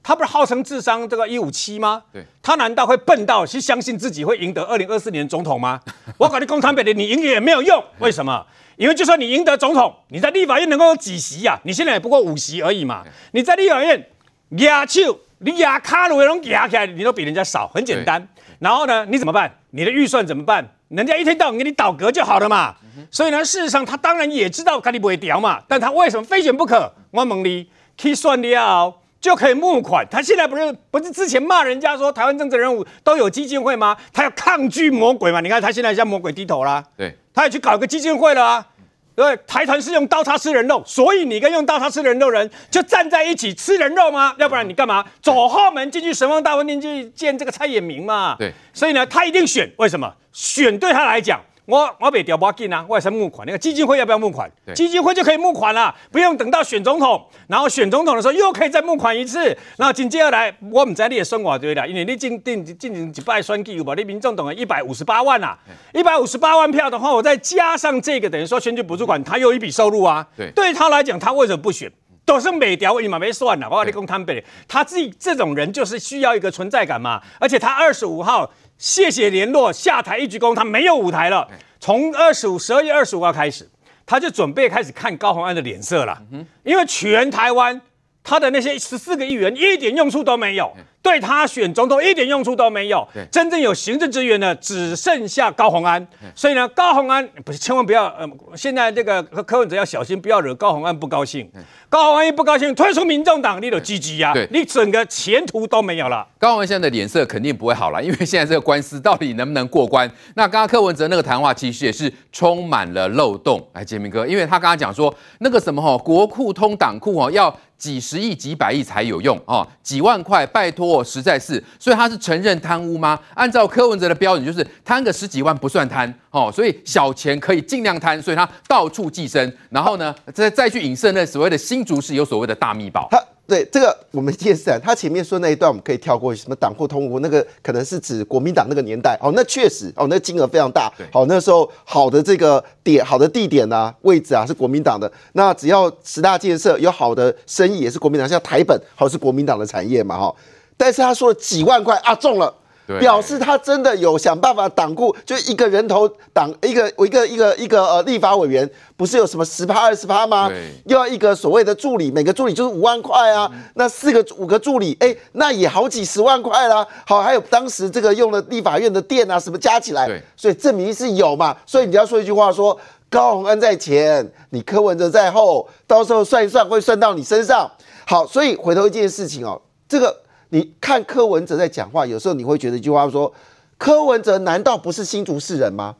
他不是号称智商这个一五七吗？对，他难道会笨到去相信自己会赢得二零二四年总统吗？我搞你共产党的，你赢也没有用。为什么？因为就算你赢得总统，你在立法院能够有几席呀、啊？你现在也不过五席而已嘛。你在立法院压手，你压卡路拢压起来，你都比人家少，很简单。然后呢，你怎么办？你的预算怎么办？人家一天到晚给你倒戈就好了嘛。所以呢，事实上他当然也知道卡你不会调嘛，但他为什么非选不可？我问你，去算了。就可以募款。他现在不是不是之前骂人家说台湾政治人物都有基金会吗？他要抗拒魔鬼嘛？你看他现在向魔鬼低头啦。对，他也去搞个基金会了啊。对，台团是用刀叉吃人肉，所以你跟用刀叉吃人肉人就站在一起吃人肉吗？要不然你干嘛走后门进去神王大饭店去见这个蔡衍明嘛？对，所以呢，他一定选。为什么？选对他来讲。我我别调不要紧啊，我也是募款。那个基金会要不要募款？基金会就可以募款了，不用等到选总统，然后选总统的时候又可以再募款一次。然后紧接下来，我唔知你的算法对啦，因为你进进进行一摆选举有无？你民众等了一百五十八万啊，一百五十八万票的话，我再加上这个，等于说选举补助款，他有一笔收入啊。对，对他来讲，他为什么不选？都是美调，你嘛没算了。我跟你讲坦白，他自己这种人就是需要一个存在感嘛。而且他二十五号。谢谢联络，下台一鞠躬，他没有舞台了。从二十五十二月二十五号开始，他就准备开始看高虹安的脸色了。因为全台湾他的那些十四个议员一点用处都没有，对他选总统一点用处都没有。真正有行政资源的只剩下高虹安。所以呢，高虹安不是千万不要呃，现在这个柯文哲要小心，不要惹高虹安不高兴。高虹安一不高兴，退出民众党，你都积极呀，你整个前途都没有了。高虹安现在的脸色肯定不会好了，因为现在这个官司到底能不能过关？那刚刚柯文哲那个谈话其实也是充满了漏洞。哎，杰明哥，因为他刚刚讲说那个什么哈，国库通党库哦，要几十亿、几百亿才有用哦，几万块，拜托，实在是，所以他是承认贪污吗？按照柯文哲的标准，就是贪个十几万不算贪。哦，所以小钱可以尽量贪，所以他到处寄生，然后呢，再再去影射那所谓的新。新竹市有所谓的大秘宝，他对这个我们见识啊，他前面说那一段我们可以跳过，什么党库通污，那个可能是指国民党那个年代。哦，那确实哦，那金额非常大，好，那时候好的这个点，好的地点啊，位置啊是国民党的，那只要十大建设有好的生意也是国民党，像台本好是国民党的产业嘛哈，但是他说了几万块啊中了。表示他真的有想办法挡库，就一个人头党一个一个一个一个呃立法委员，不是有什么十趴二十趴吗？又要一个所谓的助理，每个助理就是五万块啊，那四个五个助理，哎，那也好几十万块啦。好，还有当时这个用了立法院的电啊，什么加起来，所以证明是有嘛。所以你要说一句话说，高虹安在前，你柯文哲在后，到时候算一算会算到你身上。好，所以回头一件事情哦，这个。你看柯文哲在讲话，有时候你会觉得一句话说：“柯文哲难道不是新竹市人吗？”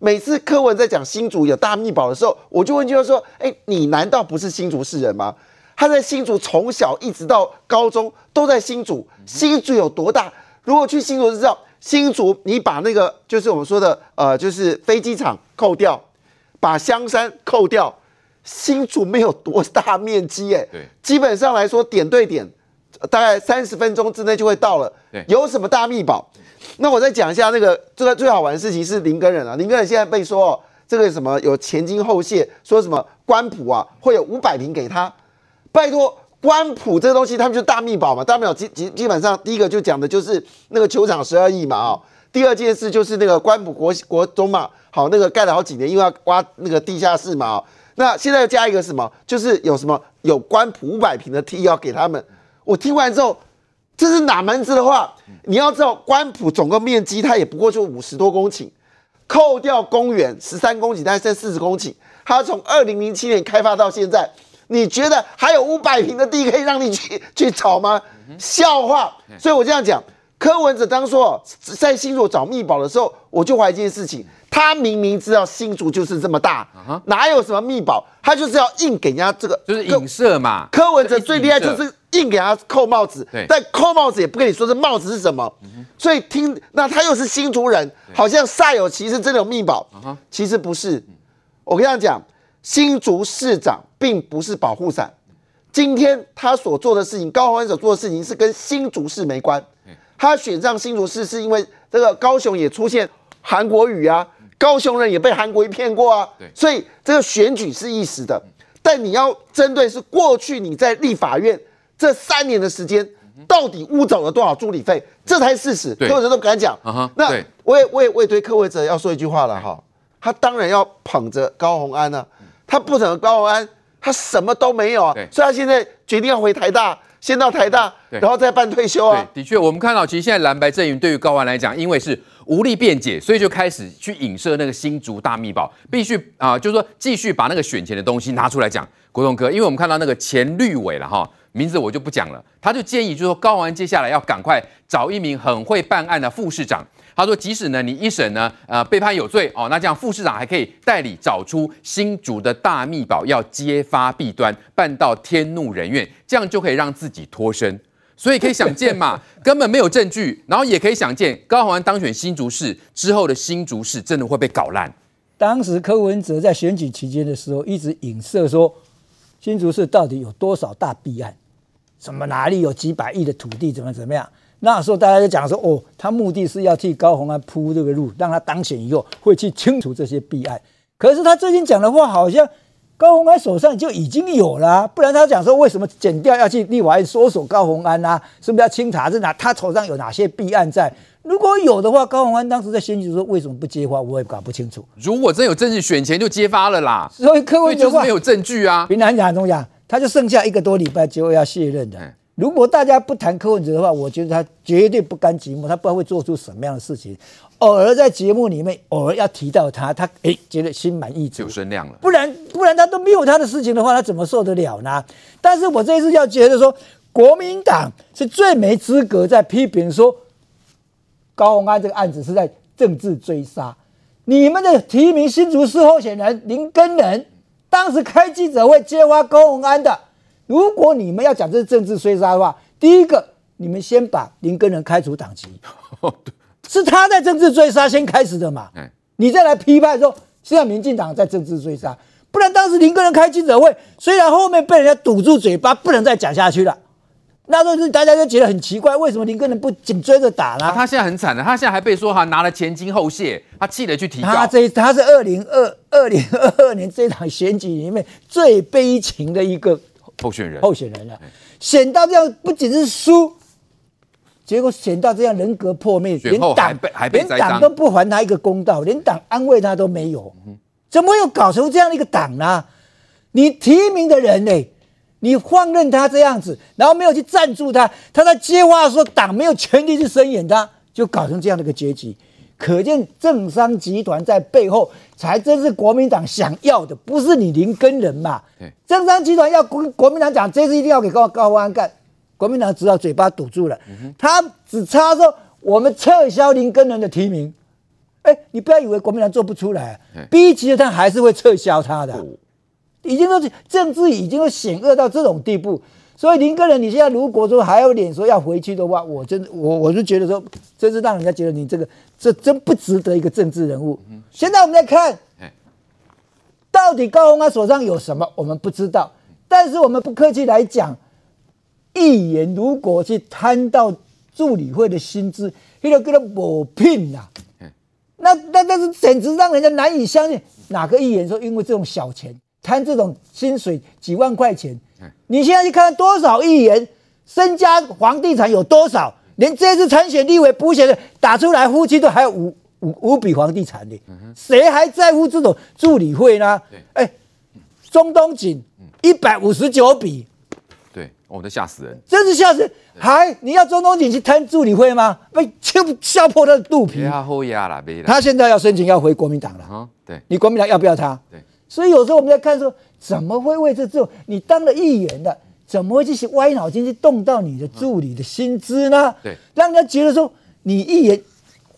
每次柯文在讲新竹有大秘宝的时候，我就问句话说：“哎，你难道不是新竹市人吗？”他在新竹从小一直到高中都在新竹，新竹有多大？如果去新竹就知道，新竹你把那个就是我们说的呃，就是飞机场扣掉，把香山扣掉，新竹没有多大面积哎，对，基本上来说点对点，大概三十分钟之内就会到了，对，有什么大秘宝？那我再讲一下那个这个最好玩的事情是林根人啊，林根人现在被说哦，这个什么有前金后谢，说什么官普啊会有五百平给他，拜托。官普这个东西，他们就大秘宝嘛。大秘宝基基基本上，第一个就讲的就是那个球场十二亿嘛，啊。第二件事就是那个官普国国中嘛，好，那个盖了好几年，因为要挖那个地下室嘛。那现在又加一个什么？就是有什么有关普五百平的 T 要给他们。我听完之后，这是哪门子的话？你要知道，关埔总共面积它也不过就五十多公顷，扣掉公园十三公顷，大概剩四十公顷。它从二零零七年开发到现在。你觉得还有五百平的地可以让你去 去炒吗？笑话！所以我这样讲，柯文哲当初在新竹找密宝的时候，我就怀疑一件事情：他明明知道新竹就是这么大，哪有什么密宝？他就是要硬给人家这个，就是影射嘛。柯文哲最厉害就是硬给他扣帽子，但扣帽子也不跟你说这帽子是什么。所以听，那他又是新竹人，好像煞有其事，真的有秘宝，其实不是。我跟你讲。新竹市长并不是保护伞，今天他所做的事情，高虹安所做的事情是跟新竹市没关。他选上新竹市是因为这个高雄也出现韩国语啊，高雄人也被韩国瑜骗过啊，所以这个选举是一时的。但你要针对是过去你在立法院这三年的时间，到底误走了多少助理费，这才是事实。柯文哲都不敢讲。那我也我也我也对柯文哲要说一句话了哈，他当然要捧着高鸿安呢。他不捧高鸿安，他什么都没有啊，所以他现在决定要回台大，先到台大，然后再办退休啊。的确，我们看到其实现在蓝白阵营对于高虹安来讲，因为是无力辩解，所以就开始去影射那个新竹大密宝，必须啊、呃，就是说继续把那个选前的东西拿出来讲。国栋哥，因为我们看到那个前绿委了哈，名字我就不讲了，他就建议就是说高虹安接下来要赶快找一名很会办案的副市长。他说：“即使呢，你一审呢，呃，被判有罪哦，那这样副市长还可以代理找出新竹的大秘宝，要揭发弊端，办到天怒人怨，这样就可以让自己脱身。所以可以想见嘛，根本没有证据，然后也可以想见高虹安当选新竹市之后的新竹市真的会被搞烂。当时柯文哲在选举期间的时候，一直影射说新竹市到底有多少大弊案，什么哪里有几百亿的土地，怎么怎么样。”那时候大家就讲说，哦，他目的是要替高虹安铺这个路，让他当选以后会去清除这些弊案。可是他最近讲的话，好像高虹安手上就已经有了，不然他讲说为什么剪掉要去立法院搜索高虹安啊？是不是要清查是哪？他手上有哪些弊案在？如果有的话，高鸿安当时在选举时候为什么不揭发？我也搞不清楚。如果真有证据，选前就揭发了啦。所以柯文哲就是没有证据啊。平常讲怎么讲？他就剩下一个多礼拜就要卸任的。如果大家不谈柯文哲的话，我觉得他绝对不甘寂寞，他不知道会做出什么样的事情。偶尔在节目里面，偶尔要提到他，他哎觉得心满意足，有声量了。不然不然他都没有他的事情的话，他怎么受得了呢？但是我这一次要觉得说，国民党是最没资格在批评说高虹安这个案子是在政治追杀。你们的提名新竹市候选人林根仁，当时开记者会揭发高虹安的。如果你们要讲这是政治追杀的话，第一个，你们先把林根仁开除党籍，是他在政治追杀先开始的嘛？你再来批判说，现在民进党在政治追杀，不然当时林根仁开记者会，虽然后面被人家堵住嘴巴，不能再讲下去了，那时候是大家就觉得很奇怪，为什么林根仁不紧追着打呢？啊，他现在很惨的，他现在还被说哈拿了前金后谢，他气得去提告。他这他是二零二二零二二年这场选举里面最悲情的一个。候选人，候选人了，选到这样不仅是输，结果选到这样人格破灭，连党连党都不还他一个公道，连党安慰他都没有，怎么又搞成这样的一个党呢？你提名的人呢？你放任他这样子，然后没有去赞助他，他在接话的时候，党没有权利去声援他，就搞成这样的一个结局。可见政商集团在背后才真是国民党想要的，不是你林根人嘛？政商集团要国国民党讲，这次一定要给高高虹安干，国民党只好嘴巴堵住了，他只差说我们撤销林根人的提名。哎，你不要以为国民党做不出来，逼急了他还是会撤销他的。已经都是政治已经都险恶到这种地步，所以林个人，你现在如果说还有脸说要回去的话，我真的我我就觉得说，真是让人家觉得你这个这真不值得一个政治人物。现在我们来看，到底高鸿安手上有什么，我们不知道。但是我们不客气来讲，议员如果去贪到助理会的薪资，那个跟他抹聘呐，那那那是简直让人家难以相信。哪个议员说因为这种小钱贪这种薪水几万块钱？你现在去看多少议员身家房地产有多少？连这次参选立委补选的打出来，夫妻都还有五五五笔房地产的，谁还在乎这种助理费呢？哎，钟东锦。一百五十九笔，对，我都吓死人，真是吓死人！还你要中东锦去贪助理会吗？被敲笑破他的肚皮。他现在要申请要回国民党了。啊，对，你国民党要不要他？对，所以有时候我们在看说，怎么会为这这种你当了议员的，怎么会这些歪脑筋去动到你的助理的薪资呢？对，让人家觉得说你议员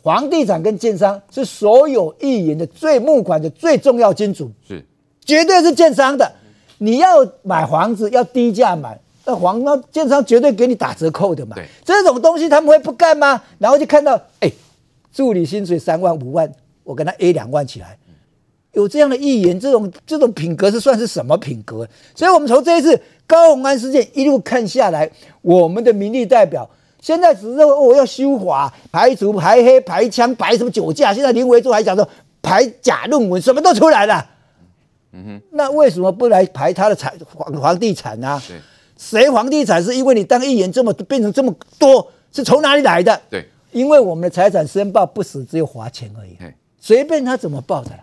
房地产跟建商是所有议员的最募款的最重要金主，是绝对是建商的。你要买房子要低价买，那房那建商绝对给你打折扣的嘛。对，这种东西他们会不干吗？然后就看到，哎、欸，助理薪水三万五万，我跟他 A 两万起来，有这样的议员，这种这种品格是算是什么品格？所以，我们从这一次高鸿安事件一路看下来，我们的民意代表现在只是说我要修法，排除排黑排枪排什么酒驾，现在林维洲还讲说排假论文，什么都出来了。嗯哼，那为什么不来排他的产房房地产呢、啊？对，谁房地产是因为你当议员这么变成这么多，是从哪里来的？对，因为我们的财产申报不死，只有罚钱而已。随便他怎么报的。对，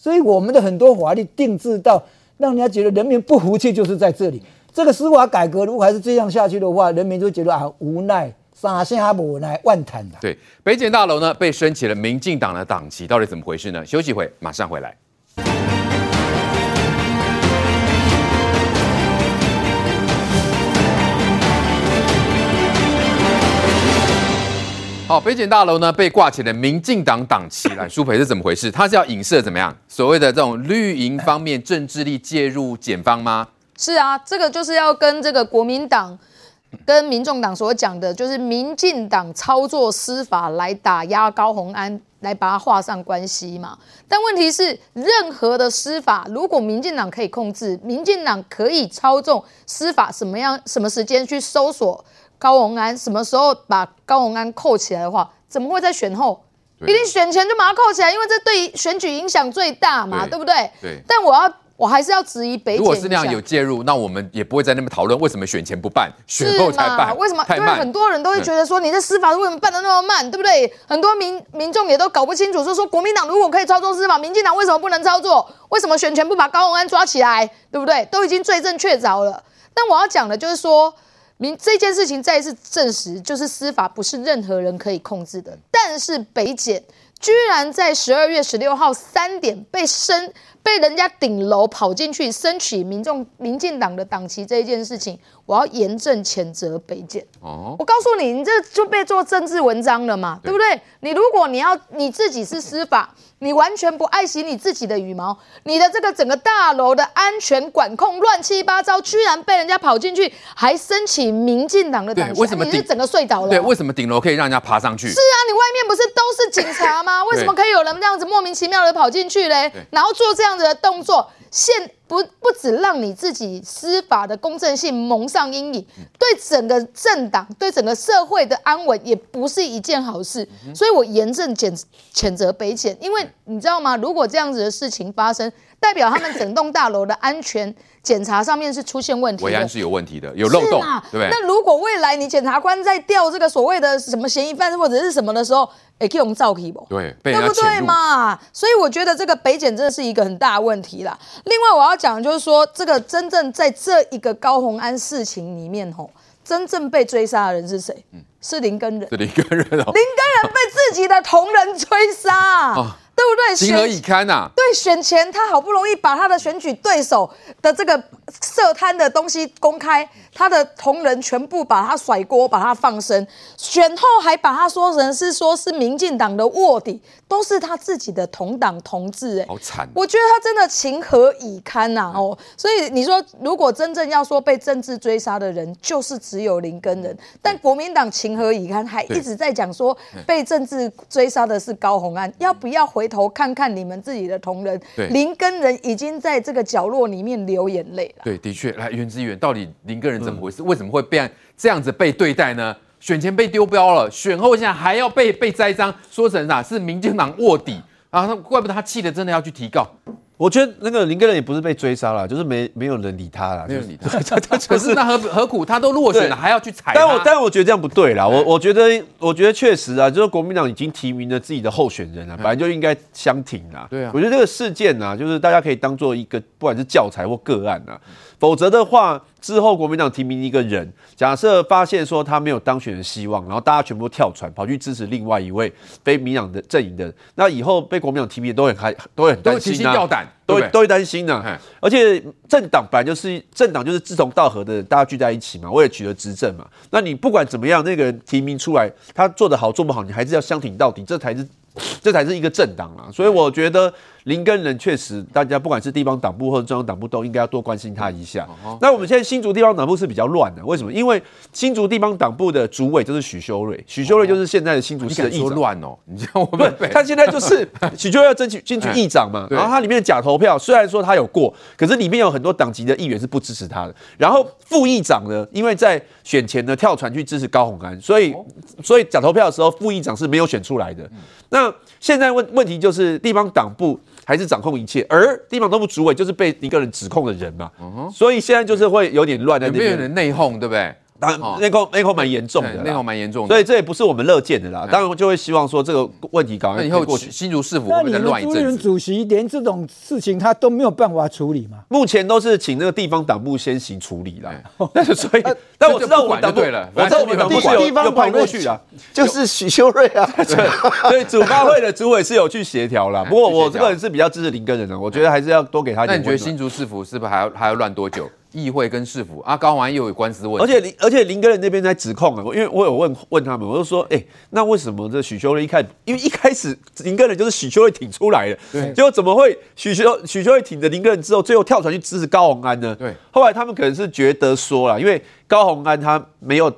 所以我们的很多法律定制到让人家觉得人民不服气，就是在这里。这个司法改革如果还是这样下去的话，人民就觉得啊无奈，撒下无奈万叹的。对，北检大楼呢被升起了民进党的党旗，到底怎么回事呢？休息会，马上回来。好，北检大楼呢被挂起了民进党党旗，来，舒培是怎么回事？他是要影射怎么样？所谓的这种绿营方面政治力介入检方吗？是啊，这个就是要跟这个国民党跟民众党所讲的，就是民进党操作司法来打压高虹安，来把它画上关系嘛。但问题是，任何的司法，如果民进党可以控制，民进党可以操纵司法，什么样什么时间去搜索？高虹安什么时候把高虹安扣起来的话，怎么会在选后？一定选前就把他扣起来，因为这对选举影响最大嘛，对，对不对？对。但我要，我还是要质疑北检。如果是那样有介入，那我们也不会在那边讨论为什么选前不办，选后才办。为什么？因为很多人都会觉得说，你的司法为什么办得那么慢，对不对？很多民民众也都搞不清楚，说说国民党如果可以操作司法，民进党为什么不能操作？为什么选前不把高虹安抓起来，对不对？都已经罪证确凿了。但我要讲的就是说。明这件事情再一次证实，就是司法不是任何人可以控制的。但是北检居然在十二月十六号三点被升，被人家顶楼跑进去升起民众民进党的党旗这一件事情，我要严正谴责北检。哦，我告诉你，你这就被做政治文章了嘛，对，不对？你如果你要你自己是司法。你完全不爱惜你自己的羽毛，你的这个整个大楼的安全管控乱七八糟，居然被人家跑进去，还升起民进党的党旗，为什么你是整个睡着了？对，为什么顶楼可以让人家爬上去？是啊，面不是都是警察吗？为什么可以有人这样子莫名其妙的跑进去嘞？然后做这样子的动作？现不不止让你自己司法的公正性蒙上阴影，对整个政党、对整个社会的安稳也不是一件好事。所以我严正谴谴责北检，因为你知道吗？如果这样子的事情发生，代表他们整栋大楼的安全检查上面是出现问题，维安是有问题的，有漏洞，对不对？那如果未来你检察官在调这个所谓的什么嫌疑犯或者是什么的时候，也可以用照片不？对，对不对嘛？所以我觉得这个北检真的是一个很大的问题啦。另外我要讲的就是说，这个真正在这一个高虹安事情里面吼，真正被追杀的人是谁？嗯，是林根仁。是林根仁哦。林根仁被自己的同仁追杀。哦对不对？情何以堪呐、啊？对，选前他好不容易把他的选举对手的这个涉贪的东西公开，他的同仁全部把他甩锅，把他放生，选后还把他说成是说是民进党的卧底，都是他自己的同党同志，哎，好惨！我觉得他真的情何以堪呐、啊！哦，所以你说如果真正要说被政治追杀的人，就是只有林根仁，但国民党情何以堪，还一直在讲说被政治追杀的是高红安，要不要回头看看你们自己的同仁？林根仁已经在这个角落里面流眼泪了。对，的确，来，袁之远，到底林根仁怎么回事？嗯、为什么会变这样子被对待呢？选前被丢标了，选后现在还要被被栽赃，说成啥是民进党卧底啊？那怪不得他气得真的要去提告。我觉得那个林根人也不是被追杀了，就是没没有人理他了，没有理他。可是那何何苦他都落选了，还要去踩？但我但我觉得这样不对啦。我我觉得我觉得确实啊，就是国民党已经提名了自己的候选人了，本来就应该相挺啦。对啊，我觉得这个事件啊，就是大家可以当做一个不管是教材或个案啊，否则的话。之后，国民党提名一个人，假设发现说他没有当选的希望，然后大家全部跳船跑去支持另外一位非民党的阵营的，那以后被国民党提名都很开，都会很担心、啊、提心吊胆，都会都会担心呢、啊。而且政党本来就是政党，就是志同道合的人，大家聚在一起嘛，为了取得执政嘛。那你不管怎么样，那个人提名出来，他做得好做不好，你还是要相挺到底，这才是这才是一个政党啊。所以我觉得。林根人确实，大家不管是地方党部或者中央党部，都应该要多关心他一下。嗯、那我们现在新竹地方党部是比较乱的，为什么？因为新竹地方党部的主委就是许修睿，许修睿就是现在的新竹市的议长。乱哦，你知道我们他现在就是 许修睿要争取进去议长嘛，然后他里面的假投票，虽然说他有过，可是里面有很多党籍的议员是不支持他的。然后副议长呢，因为在选前呢跳船去支持高鸿安，所以所以假投票的时候副议长是没有选出来的。那现在问问题就是地方党部。还是掌控一切，而地方党部主委就是被一个人指控的人嘛，所以现在就是会有点乱在那边，有人内讧，对不对？当然内讧内讧蛮严重的，内讧蛮严重的，所以这也不是我们乐见的啦。当然就会希望说这个问题搞完以后过去。新竹市府会再乱一阵子？那你们朱立伦主席连这种事情他都没有办法处理吗？目前都是请那个地方党部先行处理啦。但是所以，但我知道我们党部对了，我知道我们党部 是有有派过去的，就是许修睿啊。对对，主发会的主委是有去协调啦。不过我这个人是比较支持林根仁的，我觉得还是要多给他一点。那你觉得新竹市府是不是还要还要乱多久？议会跟市府啊，高宏安又有官司问题，而且林而且林根人那边在指控啊，因为我有问问他们，我就说，哎、欸，那为什么这许修瑞一开始，因为一开始林根人就是许修瑞挺出来的，对，结果怎么会许修许修瑞挺着林根人之后，最后跳船去支持高宏安呢？对，后来他们可能是觉得说了，因为高宏安他没有。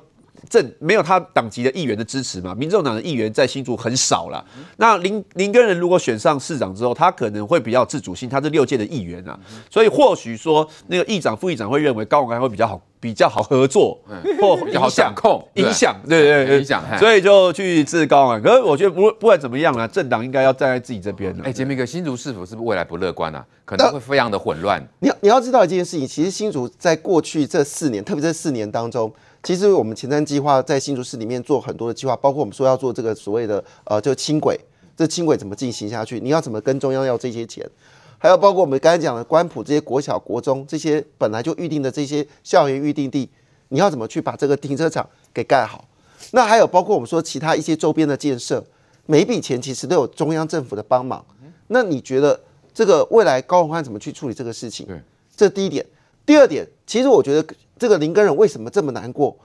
正没有他党籍的议员的支持嘛？民众党的议员在新竹很少了。嗯、那林林根仁如果选上市长之后，他可能会比较自主性，他是六届的议员啊，嗯、所以或许说那个议长、副议长会认为高虹安会比较好，比较好合作，嗯、或比较好掌控、影响，对对对，影响。所以就去支持高虹安。可是我觉得不不管怎么样啊，政党应该要站在自己这边的。哎，杰明哥，新竹市府是不是未来不乐观啊？可能会非常的混乱。你要你要知道一件事情，其实新竹在过去这四年，特别这四年当中。其实我们前瞻计划在新竹市里面做很多的计划，包括我们说要做这个所谓的呃，就轻轨，这轻轨怎么进行下去？你要怎么跟中央要这些钱？还有包括我们刚才讲的关埔这些国小、国中这些本来就预定的这些校园预定地，你要怎么去把这个停车场给盖好？那还有包括我们说其他一些周边的建设，每一笔钱其实都有中央政府的帮忙。那你觉得这个未来高虹安怎么去处理这个事情？对，这第一点。第二点，其实我觉得。这个林根仁为什么这么难过？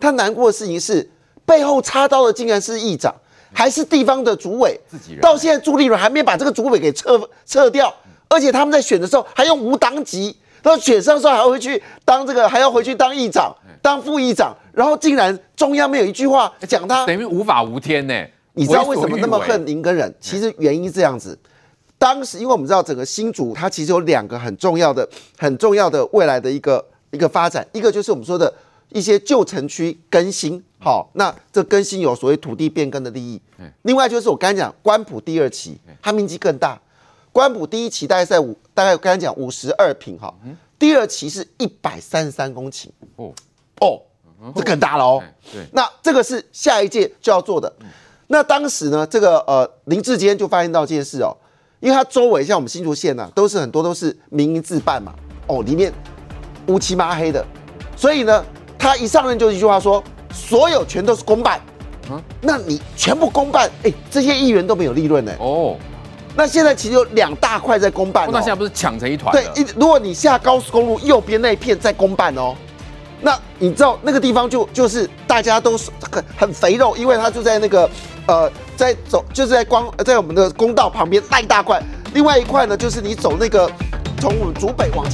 他难过的事情是背后插刀的竟然是议长，还是地方的主委。到现在朱立伦还没把这个主委给撤撤掉，而且他们在选的时候还用无党籍，到选上的时候还会去当这个，还要回去当议长、当副议长，然后竟然中央没有一句话讲他，等于无法无天呢？你知道为什么那么恨林根仁？其实原因是这样子，当时因为我们知道整个新竹它其实有两个很重要的、很重要的未来的一个。一个发展，一个就是我们说的一些旧城区更新，好，那这更新有所谓土地变更的利益。另外就是我刚才讲关埔第二期，它面积更大，关埔第一期大概在五，大概我刚才讲五十二坪，哈，第二期是一百三十三公顷，哦哦，这更大了哦。对，那这个是下一届就要做的。那当时呢，这个呃林志坚就发现到这件事哦，因为它周围像我们新竹县呐、啊，都是很多都是民营自办嘛，哦，里面。乌漆抹黑的，所以呢，他一上任就一句话说，所有全都是公办，嗯，那你全部公办，哎，这些议员都没有利润呢，哦，那现在其实有两大块在公办、哦，那现在不是抢成一团？对，一如果你下高速公路右边那一片在公办哦，那你知道那个地方就就是大家都很很肥肉，因为它就在那个呃在走就是在光在我们的公道旁边那一大块，另外一块呢就是你走那个从我们竹北往。